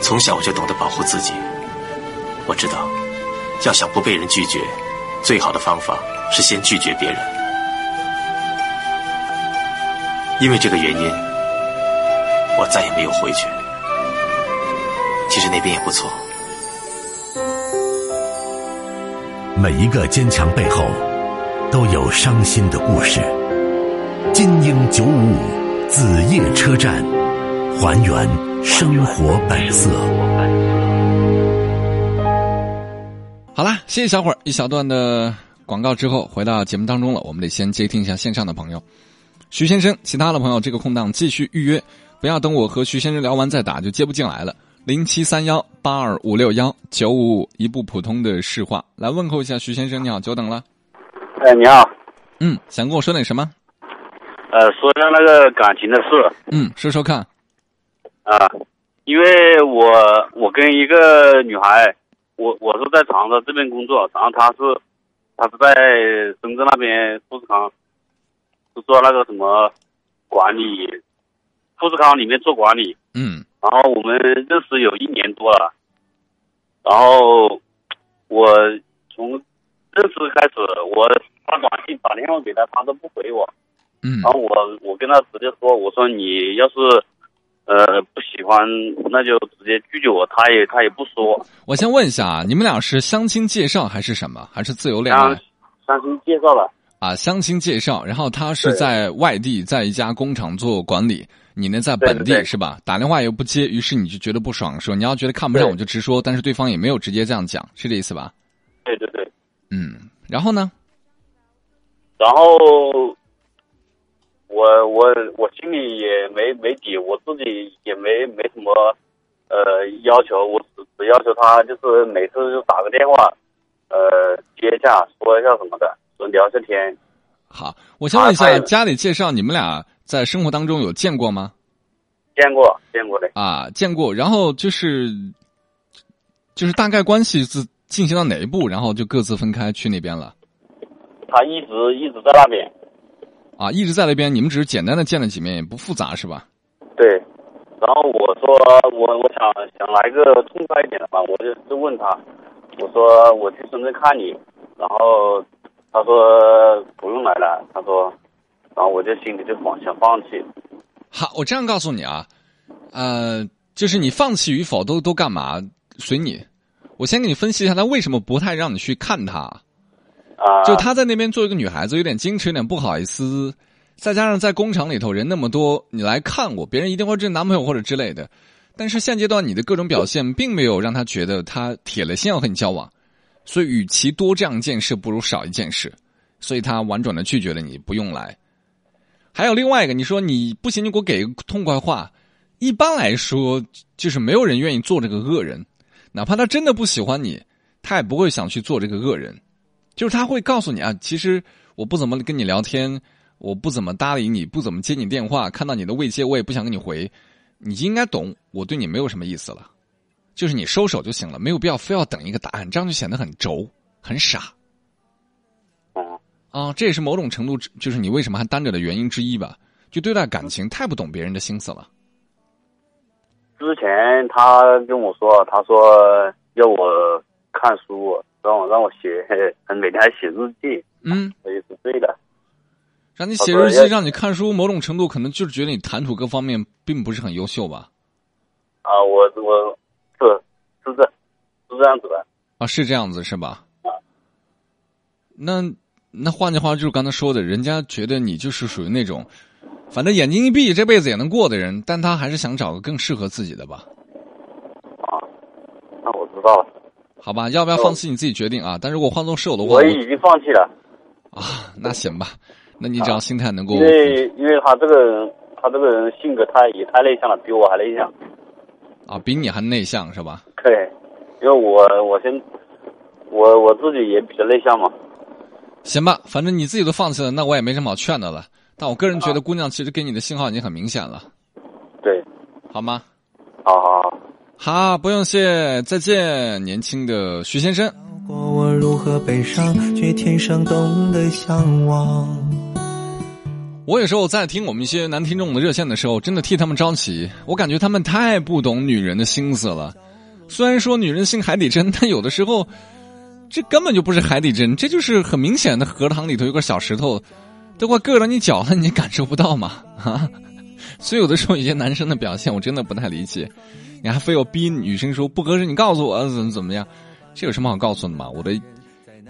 从小我就懂得保护自己。我知道，要想不被人拒绝，最好的方法是先拒绝别人。因为这个原因，我再也没有回去。其实那边也不错。每一个坚强背后，都有伤心的故事。金鹰九五五子夜车站，还原生活本色。好啦，谢谢小伙儿一小段的广告之后，回到节目当中了。我们得先接听一下线上的朋友，徐先生，其他的朋友这个空档继续预约，不要等我和徐先生聊完再打，就接不进来了。零七三幺八二五六幺九五五，一部普通的市话来问候一下徐先生，你好，久等了。哎，你好，嗯，想跟我说点什么？呃，说下那个感情的事嗯，说说看。啊，因为我我跟一个女孩，我我是在长沙这边工作，然后她是她是在深圳那边富士康，是做那个什么管理，富士康里面做管理。嗯然后我们认识有一年多了，然后我从认识开始，我发短信打电话给她，她都不回我。嗯然后我我跟她直接说，我说你要是呃不喜欢，那就直接拒绝我。他也他也不说，我先问一下啊，你们俩是相亲介绍还是什么？还是自由恋爱相亲介绍了，啊？相亲介绍，然后他是在外地，在一家工厂做管理，你呢在本地是吧？打电话又不接，于是你就觉得不爽，说你要觉得看不上我就直说，但是对方也没有直接这样讲，是这意思吧？对对对。嗯，然后呢？然后我我我心里也没没底，我自己也没没什么呃要求，我只只要求他就是每次就打个电话，呃接一下说一下什么的，说聊一下天。好，我先问一下，家里介绍你们俩在生活当中有见过吗？见过见过的，啊，见过。然后就是就是大概关系是进行到哪一步，然后就各自分开去那边了。他一直一直在那边。啊，一直在那边，你们只是简单的见了几面，也不复杂是吧？对，然后我说我我想想来个痛快一点的吧，我就就问他，我说我去深圳看你，然后他说不用来了，他说，然后我就心里就放想放弃，好，我这样告诉你啊，呃，就是你放弃与否都都干嘛，随你。我先给你分析一下他为什么不太让你去看他。就他在那边做一个女孩子，有点矜持，有点不好意思，再加上在工厂里头人那么多，你来看我，别人一定会认男朋友或者之类的。但是现阶段你的各种表现，并没有让他觉得他铁了心要和你交往，所以与其多这样一件事，不如少一件事，所以他婉转的拒绝了你，不用来。还有另外一个，你说你不行，你给我给个痛快话。一般来说，就是没有人愿意做这个恶人，哪怕他真的不喜欢你，他也不会想去做这个恶人。就是他会告诉你啊，其实我不怎么跟你聊天，我不怎么搭理你，不怎么接你电话，看到你的未接我也不想跟你回，你应该懂，我对你没有什么意思了，就是你收手就行了，没有必要非要等一个答案，这样就显得很轴、很傻嗯啊。这也是某种程度就是你为什么还单着的原因之一吧。就对待感情太不懂别人的心思了。之前他跟我说，他说要我看书，让我让我写，每天还写日记，嗯，我也是对的，让你写日记，让你看书，某种程度可能就是觉得你谈吐各方面并不是很优秀吧。啊，我我是是这是这样子的，啊，是这样子是吧？那那换句话就是刚才说的，人家觉得你就是属于那种，反正眼睛一闭这辈子也能过的人，但他还是想找个更适合自己的吧？啊，那我知道了，好吧，要不要放弃你自己决定啊？但如果换做是我的话，我已经放弃了。啊，那行吧，那你只要心态能够因为因为他这个人，他这个人性格太也太内向了，比我还内向。啊，比你还内向是吧？对，因为我我先我我自己也比较内向嘛。行吧，反正你自己都放弃了，那我也没什么好劝的了。但我个人觉得，姑娘其实给你的信号已经很明显了，对，好吗？好好好，好，不用谢，再见，年轻的徐先生。过我如何悲伤，却天生懂得向往。我有时候在听我们一些男听众的热线的时候，真的替他们着急。我感觉他们太不懂女人的心思了。虽然说女人心海底针，但有的时候，这根本就不是海底针，这就是很明显的荷塘里头有个小石头，都快硌到你脚了，你感受不到吗？啊！所以有的时候一些男生的表现，我真的不太理解。你还非要逼女生说不合适，你告诉我怎么怎么样？这有什么好告诉的吗？我的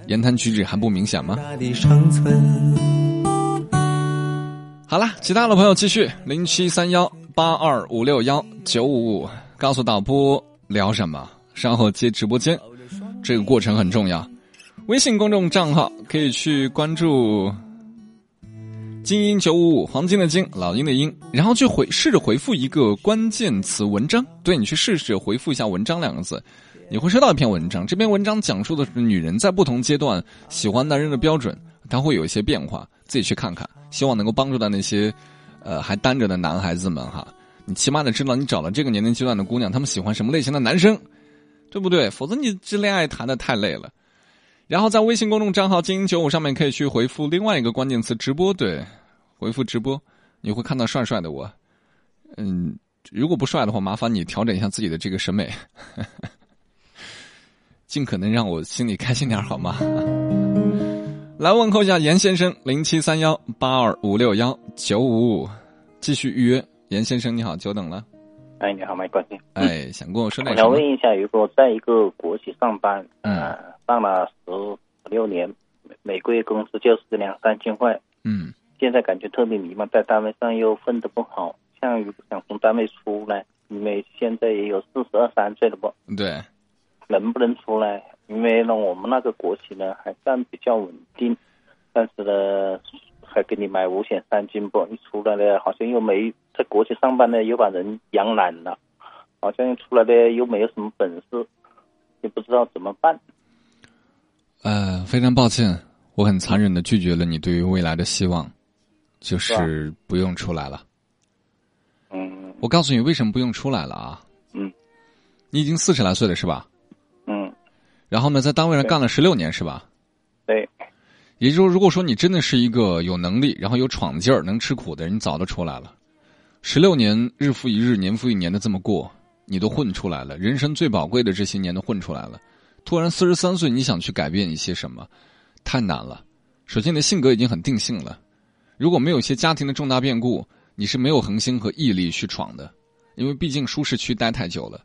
言谈举止还不明显吗？好了，其他的朋友继续零七三幺八二五六幺九五五，告诉导播聊什么，稍后接直播间。这个过程很重要。微信公众账号可以去关注“精英九五五”，黄金的金，老鹰的鹰，然后去回试着回复一个关键词文章。对你去试试回复一下“文章”两个字，你会收到一篇文章。这篇文章讲述的是女人在不同阶段喜欢男人的标准，它会有一些变化，自己去看看。希望能够帮助到那些，呃，还单着的男孩子们哈。你起码得知道你找了这个年龄阶段的姑娘，她们喜欢什么类型的男生，对不对？否则你这恋爱谈的太累了。然后在微信公众账号“精英九五”上面可以去回复另外一个关键词“直播”，对，回复“直播”，你会看到帅帅的我。嗯，如果不帅的话，麻烦你调整一下自己的这个审美，尽可能让我心里开心点好吗？来问候一下严先生，零七三幺八二五六幺九五五，继续预约。严先生你好，久等了。哎，你好，麦关心。哎，想跟我说点什么？我想问一下，如果在一个国企上班，嗯，上了十六年，每个月工资就是两三千块，嗯，现在感觉特别迷茫，在单位上又混得不好，像如果想从单位出来，因为现在也有四十二三岁了不？对。能不能出来？因为呢，我们那个国企呢还算比较稳定，但是呢，还给你买五险三金不？你出来了，好像又没在国企上班呢，又把人养懒了，好像出来的又没有什么本事，也不知道怎么办。呃，非常抱歉，我很残忍的拒绝了你对于未来的希望，就是不用出来了。嗯。我告诉你为什么不用出来了啊？嗯。你已经四十来岁了，是吧？嗯然后呢，在单位上干了十六年，是吧？对。也就是说，如果说你真的是一个有能力，然后有闯劲儿、能吃苦的人，你早都出来了。十六年日复一日、年复一年的这么过，你都混出来了。人生最宝贵的这些年都混出来了。突然四十三岁，你想去改变一些什么，太难了。首先，你的性格已经很定性了。如果没有一些家庭的重大变故，你是没有恒心和毅力去闯的，因为毕竟舒适区待太久了。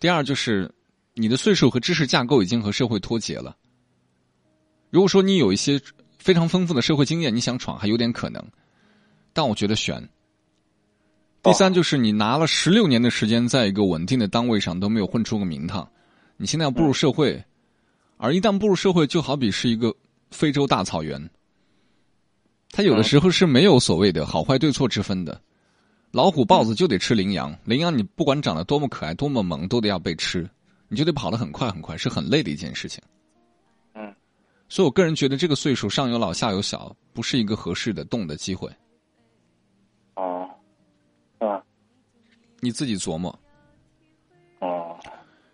第二就是。你的岁数和知识架构已经和社会脱节了。如果说你有一些非常丰富的社会经验，你想闯还有点可能，但我觉得悬。第三就是你拿了十六年的时间，在一个稳定的单位上都没有混出个名堂，你现在要步入社会，而一旦步入社会，就好比是一个非洲大草原，它有的时候是没有所谓的好坏对错之分的，老虎豹子就得吃羚羊，羚羊你不管长得多么可爱多么萌，都得要被吃。你就得跑得很快很快，是很累的一件事情。嗯，所以我个人觉得这个岁数上有老下有小，不是一个合适的动的机会。哦，是吧？你自己琢磨。哦，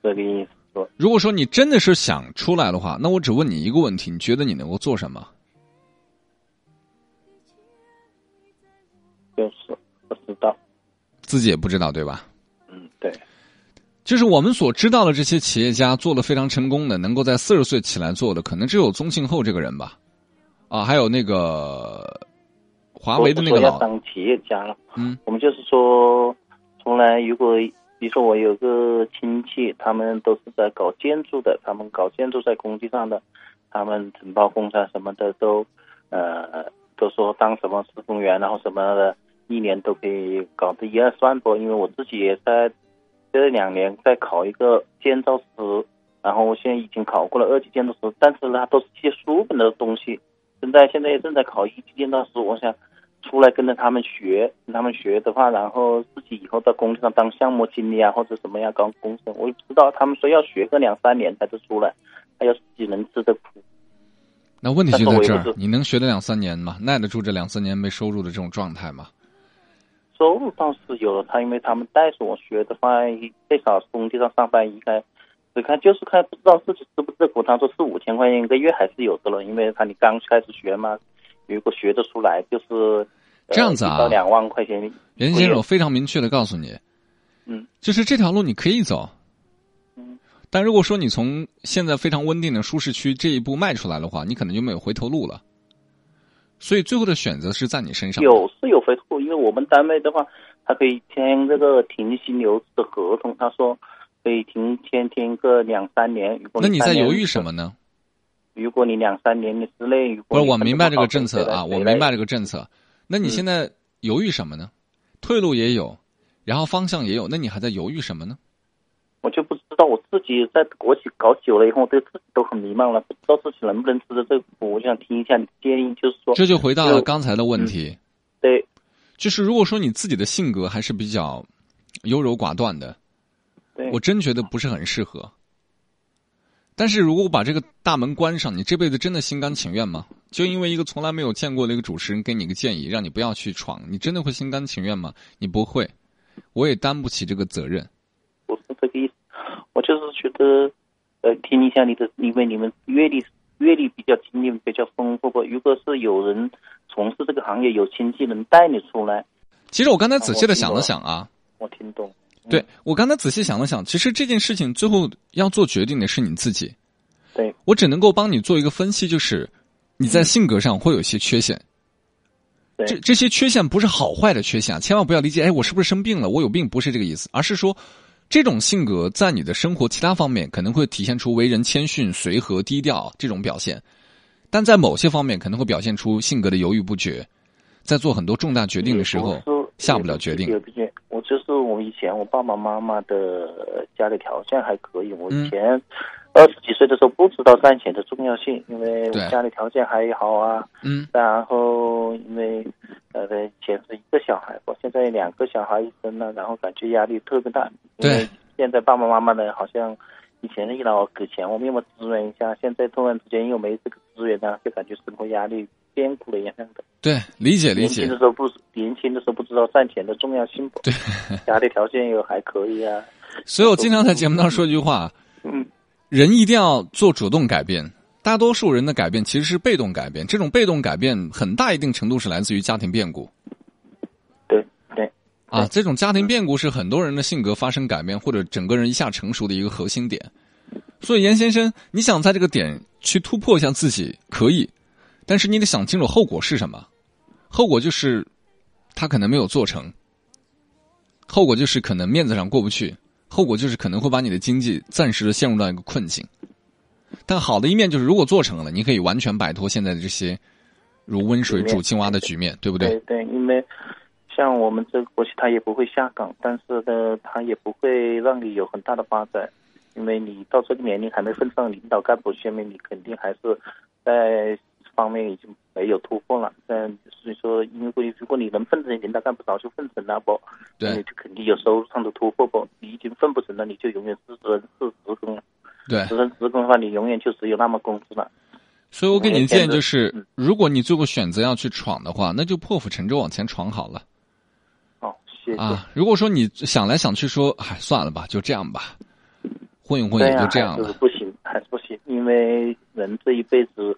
这个意思。如果说你真的是想出来的话，那我只问你一个问题：你觉得你能够做什么？就是不知道。自己也不知道，对吧？就是我们所知道的这些企业家做的非常成功的，能够在四十岁起来做的，可能只有宗庆后这个人吧，啊，还有那个华为的那个老当企业家了。嗯，我们就是说，从来如果比如说我有个亲戚，他们都是在搞建筑的，他们搞建筑在工地上的，他们承包工程什么的都，呃，都说当什么施工员，然后什么的，一年都可以搞得一二十万不？因为我自己也在。这两年在考一个建造师，然后我现在已经考过了二级建造师，但是呢，都是些书本的东西。现在现在也正在考一级建造师，我想出来跟着他们学，跟他们学的话，然后自己以后在工地上当项目经理啊，或者什么样搞工程，我也不知道。他们说要学个两三年才能出来，还要自己能吃的苦。那问题就在这儿，你能学得两三年吗？耐得住这两三年没收入的这种状态吗？收入倒是有了，他因为他们带着我学的话，最少工地上上班应该只看就是看不知道自己吃不吃苦。他说四五千块钱一个月还是有的了，因为他你刚开始学嘛，如果学得出来就是这样子啊到两万块钱。袁先生，我非常明确的告诉你，嗯，就是这条路你可以走，嗯，但如果说你从现在非常稳定的舒适区这一步迈出来的话，你可能就没有回头路了。所以最后的选择是在你身上。有我们单位的话，他可以签这个停薪留职的合同，他说可以停签签个两三年。如果那你在犹豫什么？呢？如果你两三年之内，如不是，果我明白这个政策啊，我明白这个政策。那你嗯现在犹豫什么呢？退路也有，然后方向也有，那你还在犹豫什么呢？我就不知道我自己在国企搞久了以后，我对自己都很迷茫了，不知道自己能不能吃得这个苦。我想听一下你建议，就是说，这就回到了刚才的问题，对就是如果说你自己的性格还是比较优柔寡断的，对，我真觉得不是很适合。但是如果我把这个大门关上，你这辈子真的心甘情愿吗？就因为一个从来没有见过的一个主持人给你一个建议，让你不要去闯，你真的会心甘情愿吗？你不会，我也担不起这个责任。我是这个意思，我就是觉得，呃，听一下你的，因为你们阅历阅历比较经验比较丰富吧。如果是有人从事这个行业，有亲戚能带你出来，其实我刚才仔细的想了想啊，我听懂。对我刚才仔细想了想，其实这件事情最后要做决定的是你自己。对，我只能够帮你做一个分析，就是你在性格上会有一些缺陷。对这这些缺陷不是好坏的缺陷啊，千万不要理解，哎，我是不是生病了？我有病，不是这个意思，而是说，这种性格在你的生活其他方面可能会体现出为人谦逊、随和、低调这种表现，但在某些方面可能会表现出性格的犹豫不决，在做很多重大决定的时候下不了决定我就是我以前我爸爸妈妈的呃家里条件还可以，我嗯以前二十几岁的时候不知道赚钱的重要性，因为我家里条件还好啊。嗯然后因为呃以前是一个小孩，我现在两个小孩一生了，然后感觉压力特别大。对现在爸爸妈妈呢，好像以前一老给钱我们要么支援一下，现在突然之间又没这个资源呢，就感觉生活压力变苦了一样的。对，理解理解年轻的时候不年轻的时候不知道赚钱的重要性不？对，家里条件又还可以啊。所以我经常在节目当中说一句话：嗯，人一定要做主动改变。大多数人的改变其实是被动改变，这种被动改变很大一定程度是来自于家庭变故啊。这种家庭变故是很多人的性格发生改变或者整个人一下成熟的一个核心点。所以严先生，你想在这个点去突破一下自己可以，但是你得想清楚后果是什么。后果就是他可能没有做成，后果就是可能面子上过不去，后果就是可能会把你的经济暂时的陷入到一个困境。但好的一面就是，如果做成了，你可以完全摆脱现在的这些如温水煮青蛙的局面，对不对？对，因为像我们这个国企，它也不会下岗，但是呢，它也不会让你有很大的发展，因为你到这个年龄还没分上领导干部下面，你肯定还是在方面已经没有突破了。但所以说，因为如果你能分成领导干部，早就分成了不，对你就肯定有收入上的突破不？你已经分不成了，你就永远是人是职工了。对。职人职工的话，你永远就只有那么工资了。所以我给你的建议就是嗯，如果你最后选择要去闯的话，那就破釜沉舟往前闯好了好，谢谢。啊。如果说你想来想去说，哎，算了吧，就这样吧，混一混也、就这样了。不行，还是不行，因为人这一辈子，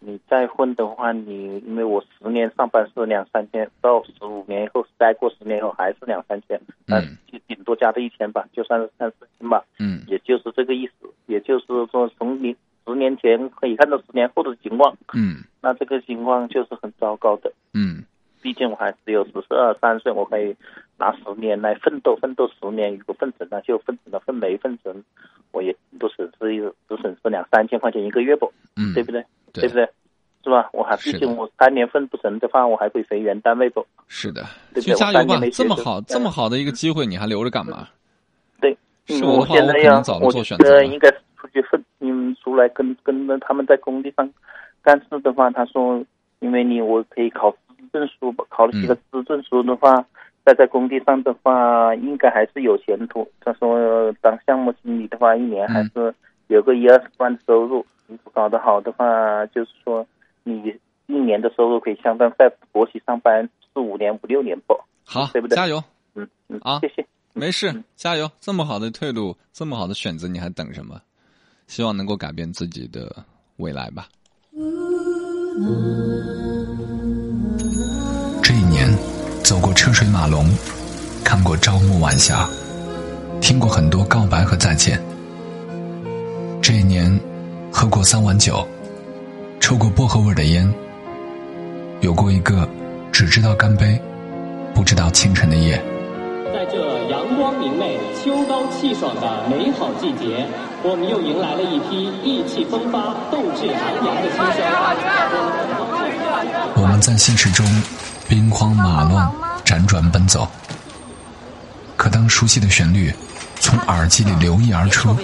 你再混的话，你因为我十年上班是两三千，到十五年以后，再过十年以后还是两三千，那嗯就顶多加的一千吧，就算是三四千吧，嗯，也就是这个意思。也就是说，从你十年前可以看到十年后的情况，嗯那这个情况就是很糟糕的。嗯，毕竟我还只有十二三岁，我可以拿十年来奋斗，奋斗十年，如果分成了就分成了，分没分成，我也不损失一只损失两三千块钱一个月不，嗯，对不对？对不对？是吧？我还毕竟我三年分不成的话，我还会回原单位不？是的，对不对去加油吧这么好，这么嗯好的一个机会，你还留着干嘛？对，我现在要做选择应该出去奋，嗯，出来跟跟着他们在工地上干事的话，他说，因为你我可以考资证书吧，考了几个嗯资证书的话，再在工地上的话，应该还是有前途。他说，当项目经理的话，一年还是有个一二十万的收入。你搞得好的话，就是说你一年的收入可以相当在国企上班四五年、五六年不？好对不，对加油！嗯嗯啊谢谢。没事嗯，加油！这么好的退路，这么好的选择，你还等什么？希望能够改变自己的未来吧。这走过车水马龙，看过朝暮晚霞，听过很多告白和再见。这一年，喝过三碗酒，抽过薄荷味的烟，有过一个只知道干杯，不知道清晨的夜。在这阳光明媚、秋高气爽的美好季节，我们又迎来了一批意气风发、斗志昂扬的新生。我们在现实中兵荒马乱、辗转奔走，可当熟悉的旋律从耳机里流溢而出，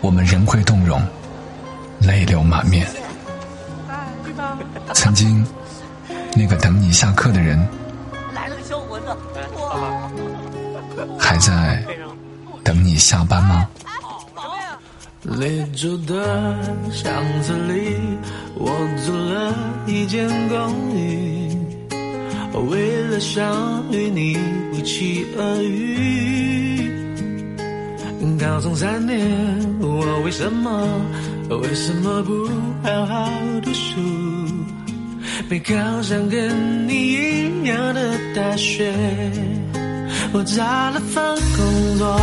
我们仍会动容，泪流满面。曾经，那个等你下课的人，还在等你下班吗？列州的巷子里，我租了一间公寓，为了想与你不期而遇。高中三年，我为什么为什么不好好读书？没考上跟你一样的大学，我找了份工作。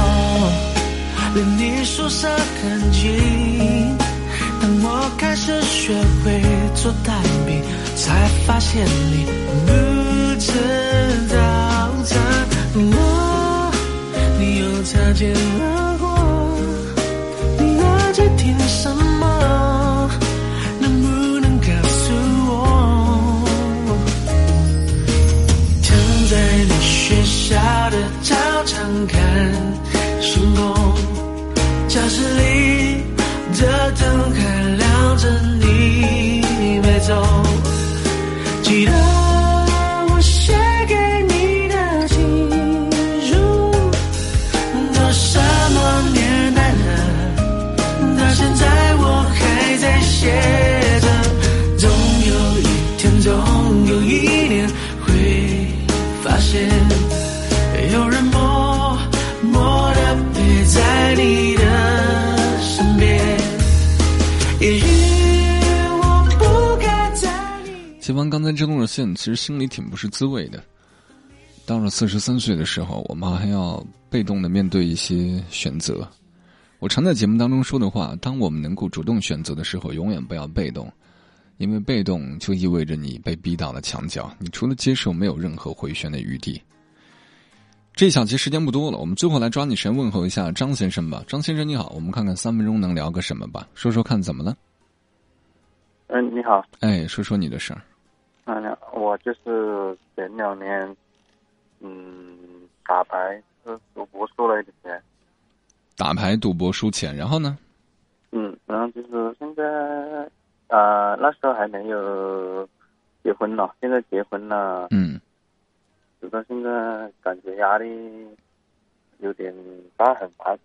离你宿舍很近，当我开始学会做蛋饼，才发现你不吃早餐。我，你又擦肩而过，你耳机听什么？能不能告诉我？躺在你学校的操场看星空。教室里的灯还亮着，你没走。刚才这段线，其实心里挺不是滋味的。到了四十三岁的时候，我们还要被动的面对一些选择。我常在节目当中说的话：，当我们能够主动选择的时候，永远不要被动，因为被动就意味着你被逼到了墙角，你除了接受，没有任何回旋的余地。这一小节时间不多了，我们最后来抓紧时间问候一下张先生吧。张先生你好，我们看看三分钟能聊个什么吧？说说看怎么了？嗯，你好。哎，说说你的事儿。嗯，我就是前两年，嗯，打牌是赌博输了一点钱。打牌赌博输钱，然后呢？嗯，然后就是现在，啊，那时候还没有结婚呢，现在结婚了。嗯。直到现在，感觉压力有点大，很大。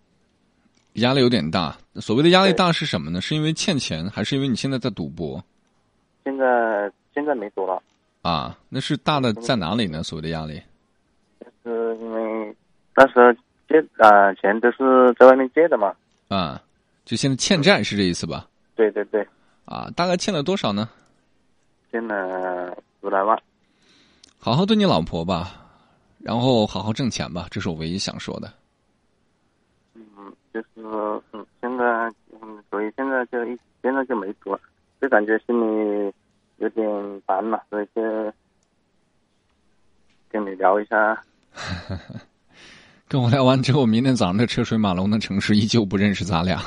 压力有点大。所谓的压力大是什么呢？是因为欠钱，还是因为你现在在赌博？现在。现在没多了，啊，那是大的在哪里呢？所谓的压力，就是因为那时候借啊钱都是在外面借的嘛，啊，就现在欠债是这意思吧？对对对，啊，大概欠了多少呢？欠了十来万。好好对你老婆吧，然后好好挣钱吧，这是我唯一想说的。嗯，就是嗯，现在嗯，所以现在就一现在就没做，就感觉心里。有点烦嘛，所以就跟你聊一下。跟我聊完之后，明天早上的车水马龙的城市依旧不认识咱俩。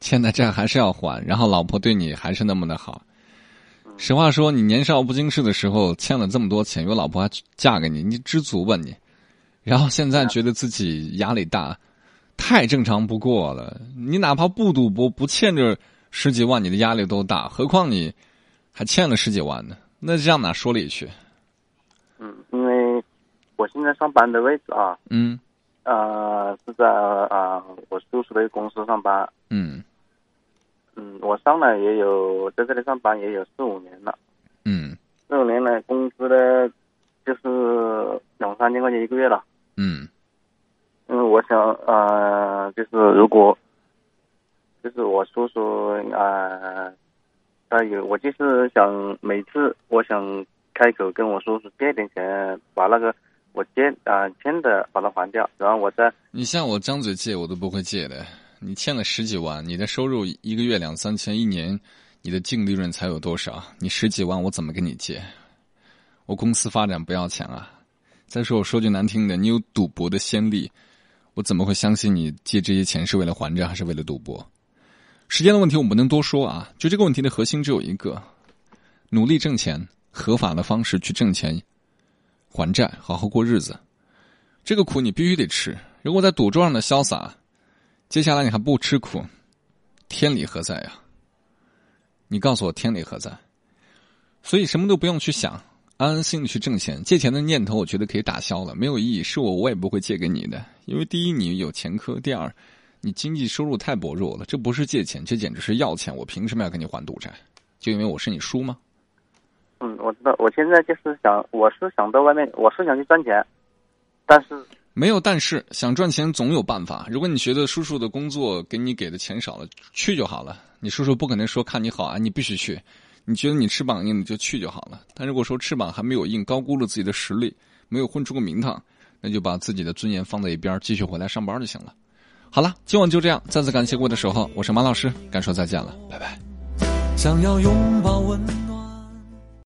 欠的债还是要还，然后老婆对你还是那么的好。实话说，你年少不经事的时候欠了这么多钱，有老婆还嫁给你，你知足吧你？然后现在觉得自己压力大，太正常不过了。你哪怕不赌博，不欠着十几万，你的压力都大，何况你？还欠了十几万呢，那这样哪说理去？嗯，因为我现在上班的位置啊，嗯，呃，是在啊我叔叔的公司上班，嗯，嗯，我上来也有在这里上班也有四五年了，嗯，四五年来工资呢就是两三千块钱一个月了，嗯，因为我想呃，就是如果就是我叔叔啊。他有，我就是想每次我想开口跟我叔叔借点钱，把那个我借啊、欠的把它还掉，然后我再你像我张嘴借我都不会借的，你欠了十几万，你的收入一个月两三千，一年你的净利润才有多少？你十几万我怎么跟你借？我公司发展不要钱啊！再说我说句难听的，你有赌博的先例，我怎么会相信你借这些钱是为了还债还是为了赌博？时间的问题我们不能多说啊，就这个问题的核心只有一个：努力挣钱，合法的方式去挣钱，还债，好好过日子。这个苦你必须得吃。如果在赌桌上的潇洒，接下来你还不吃苦，天理何在呀？你告诉我天理何在？所以什么都不用去想，安安心心去挣钱。借钱的念头，我觉得可以打消了，没有意义。是我，我也不会借给你的，因为第一你有前科，第二你经济收入太薄弱了，这不是借钱，这简直是要钱。我凭什么要跟你还赌债？就因为我是你叔吗？嗯，我知道，我现在就是想，我是想到外面，我是想去赚钱，但是没有，但是想赚钱总有办法。如果你觉得叔叔的工作给你给的钱少了，去就好了。你叔叔不可能说看你好啊，你必须去。你觉得你翅膀硬，你就去就好了。但如果说翅膀还没有硬，高估了自己的实力，没有混出个名堂，那就把自己的尊严放在一边，继续回来上班就行了。好了，今晚就这样。再次感谢各位的守候，我是马老师，该说再见了，拜拜。想要拥抱温